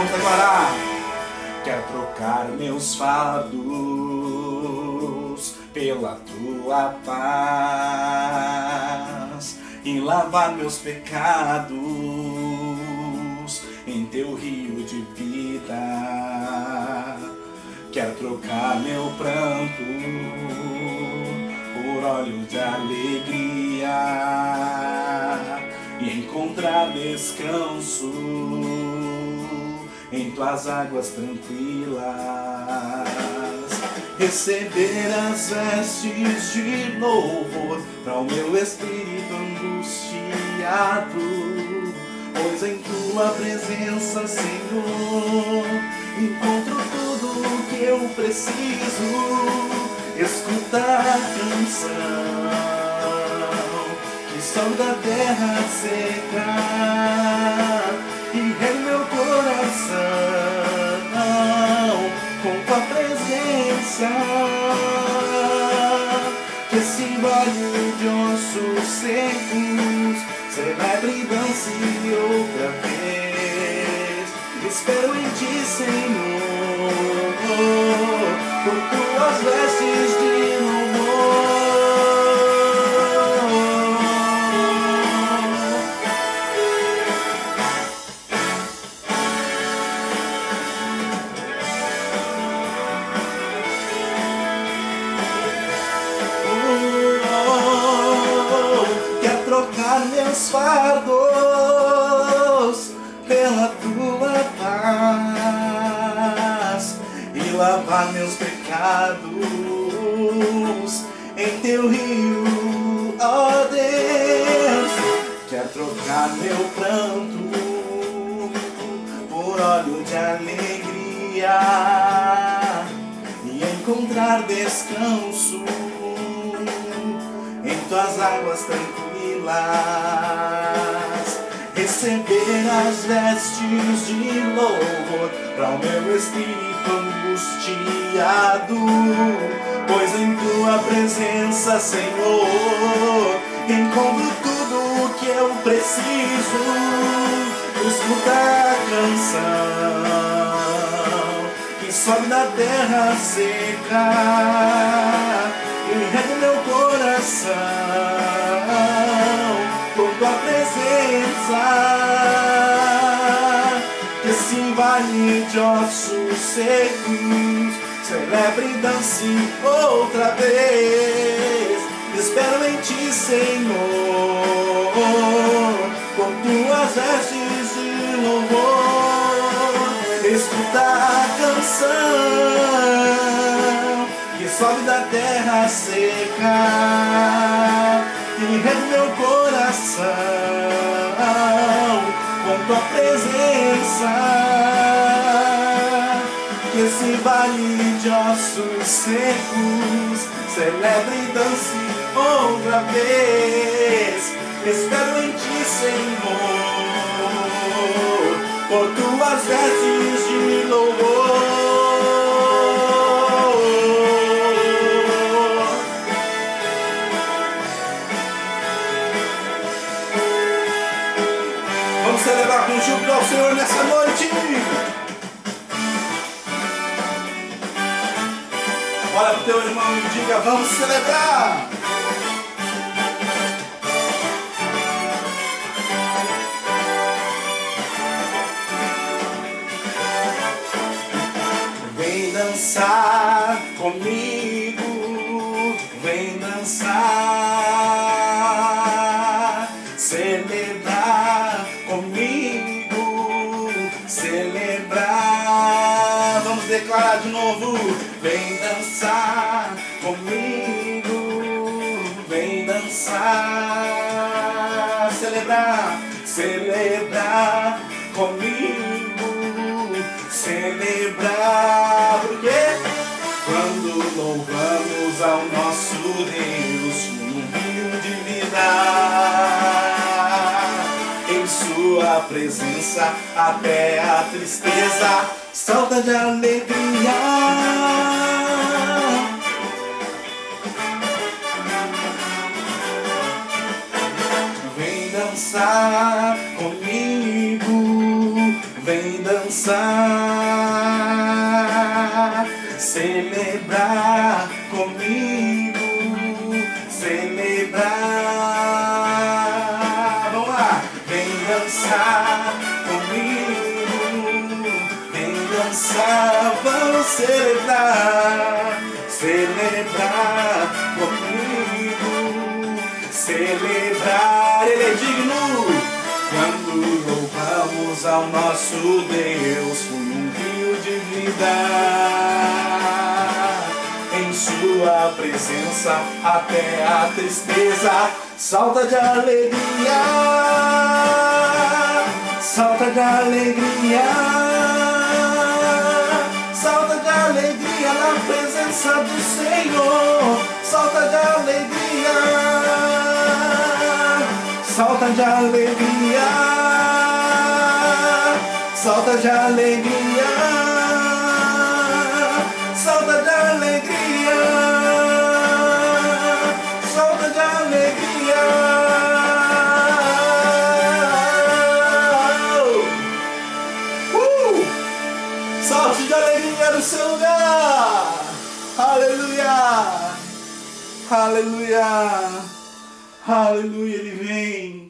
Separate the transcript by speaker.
Speaker 1: vamos declarar. Quero trocar meus fardos pela tua paz e lavar meus pecados em teu rio de vida. Quero trocar meu pranto por óleo de alegria e encontrar descanso em tuas águas tranquilas. Receber as vestes de louvor para o meu espírito angustiado, pois em tua presença, Senhor, encontro tudo o que eu preciso. Escutar a canção que som da terra seca e em meu coração com tua presença que esse vale de ossos secos celebre e dance outra vez. Espero em ti meus fardos pela tua paz e lavar meus pecados em teu rio, ó Deus. Quer trocar meu pranto por óleo de alegria e encontrar descanso em tuas águas tranquilas. Receber as vestes de louvor para o meu espírito angustiado, pois em tua presença, Senhor, encontro tudo o que eu preciso. Escutar a canção que sobe da terra seca e rega meu coração Que esse vale de ossos secos celebre e dance outra vez. Espero em ti, Senhor, com tuas vestes de louvor. Escuta a canção que sobe da terra seca tua presença. Que esse vale de ossos secos celebre e dance outra vez. Espero em ti, Senhor, por tuas vestes de louvor. Olha pro teu irmão e diga, vamos celebrar. Vem dançar comigo, vem dançar, celebrar comigo, celebrar. Vamos declarar de novo. Vem dançar comigo, vem dançar, celebrar, celebrar comigo, celebrar. Por quê? Quando louvamos ao nosso Deus sua presença até a tristeza salta de alegria. Vem dançar comigo, vem dançar, celebrar comigo, celebrar. Vamos celebrar, celebrar comigo, celebrar. Ele é digno. Quando louvamos ao nosso Deus com um rio de vida, em Sua presença até a tristeza salta de alegria, salta de alegria, presença do Senhor, salta de alegria. Salta de alegria, salta de alegria, Aleluia. Aleluia. Ele vem.